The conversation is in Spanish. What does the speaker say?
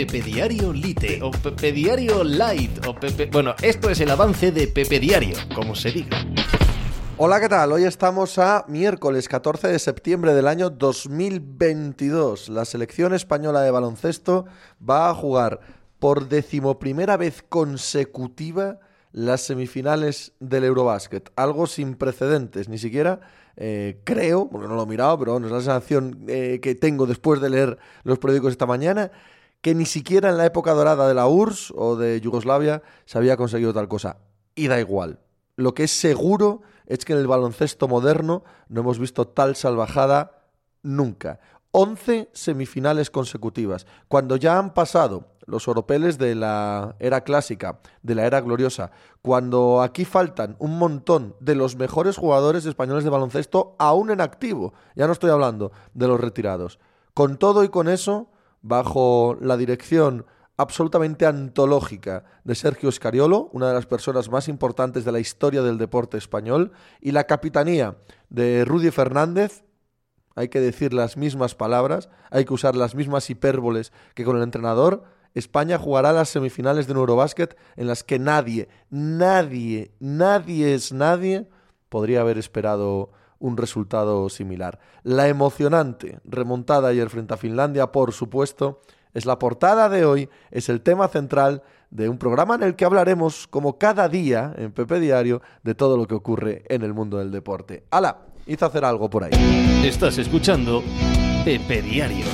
Pepe Diario Lite o Pepe Diario Light o Pepe... Bueno, esto es el avance de Pepe Diario, como se diga. Hola, ¿qué tal? Hoy estamos a miércoles 14 de septiembre del año 2022. La selección española de baloncesto va a jugar por decimoprimera vez consecutiva las semifinales del Eurobásquet. Algo sin precedentes, ni siquiera eh, creo, porque no lo he mirado, pero es la sensación eh, que tengo después de leer los periódicos esta mañana, que ni siquiera en la época dorada de la URSS o de Yugoslavia se había conseguido tal cosa. Y da igual. Lo que es seguro es que en el baloncesto moderno no hemos visto tal salvajada nunca. 11 semifinales consecutivas. Cuando ya han pasado los oropeles de la era clásica, de la era gloriosa, cuando aquí faltan un montón de los mejores jugadores españoles de baloncesto aún en activo, ya no estoy hablando de los retirados. Con todo y con eso, bajo la dirección absolutamente antológica de Sergio Escariolo, una de las personas más importantes de la historia del deporte español, y la capitanía de Rudy Fernández, hay que decir las mismas palabras, hay que usar las mismas hipérboles que con el entrenador, España jugará las semifinales de Eurobásquet en las que nadie, nadie, nadie es nadie podría haber esperado un resultado similar. La emocionante remontada ayer frente a Finlandia, por supuesto, es la portada de hoy, es el tema central de un programa en el que hablaremos, como cada día en Pepe Diario, de todo lo que ocurre en el mundo del deporte. ¡Hala! Hice hacer algo por ahí. Estás escuchando Pepe Diario.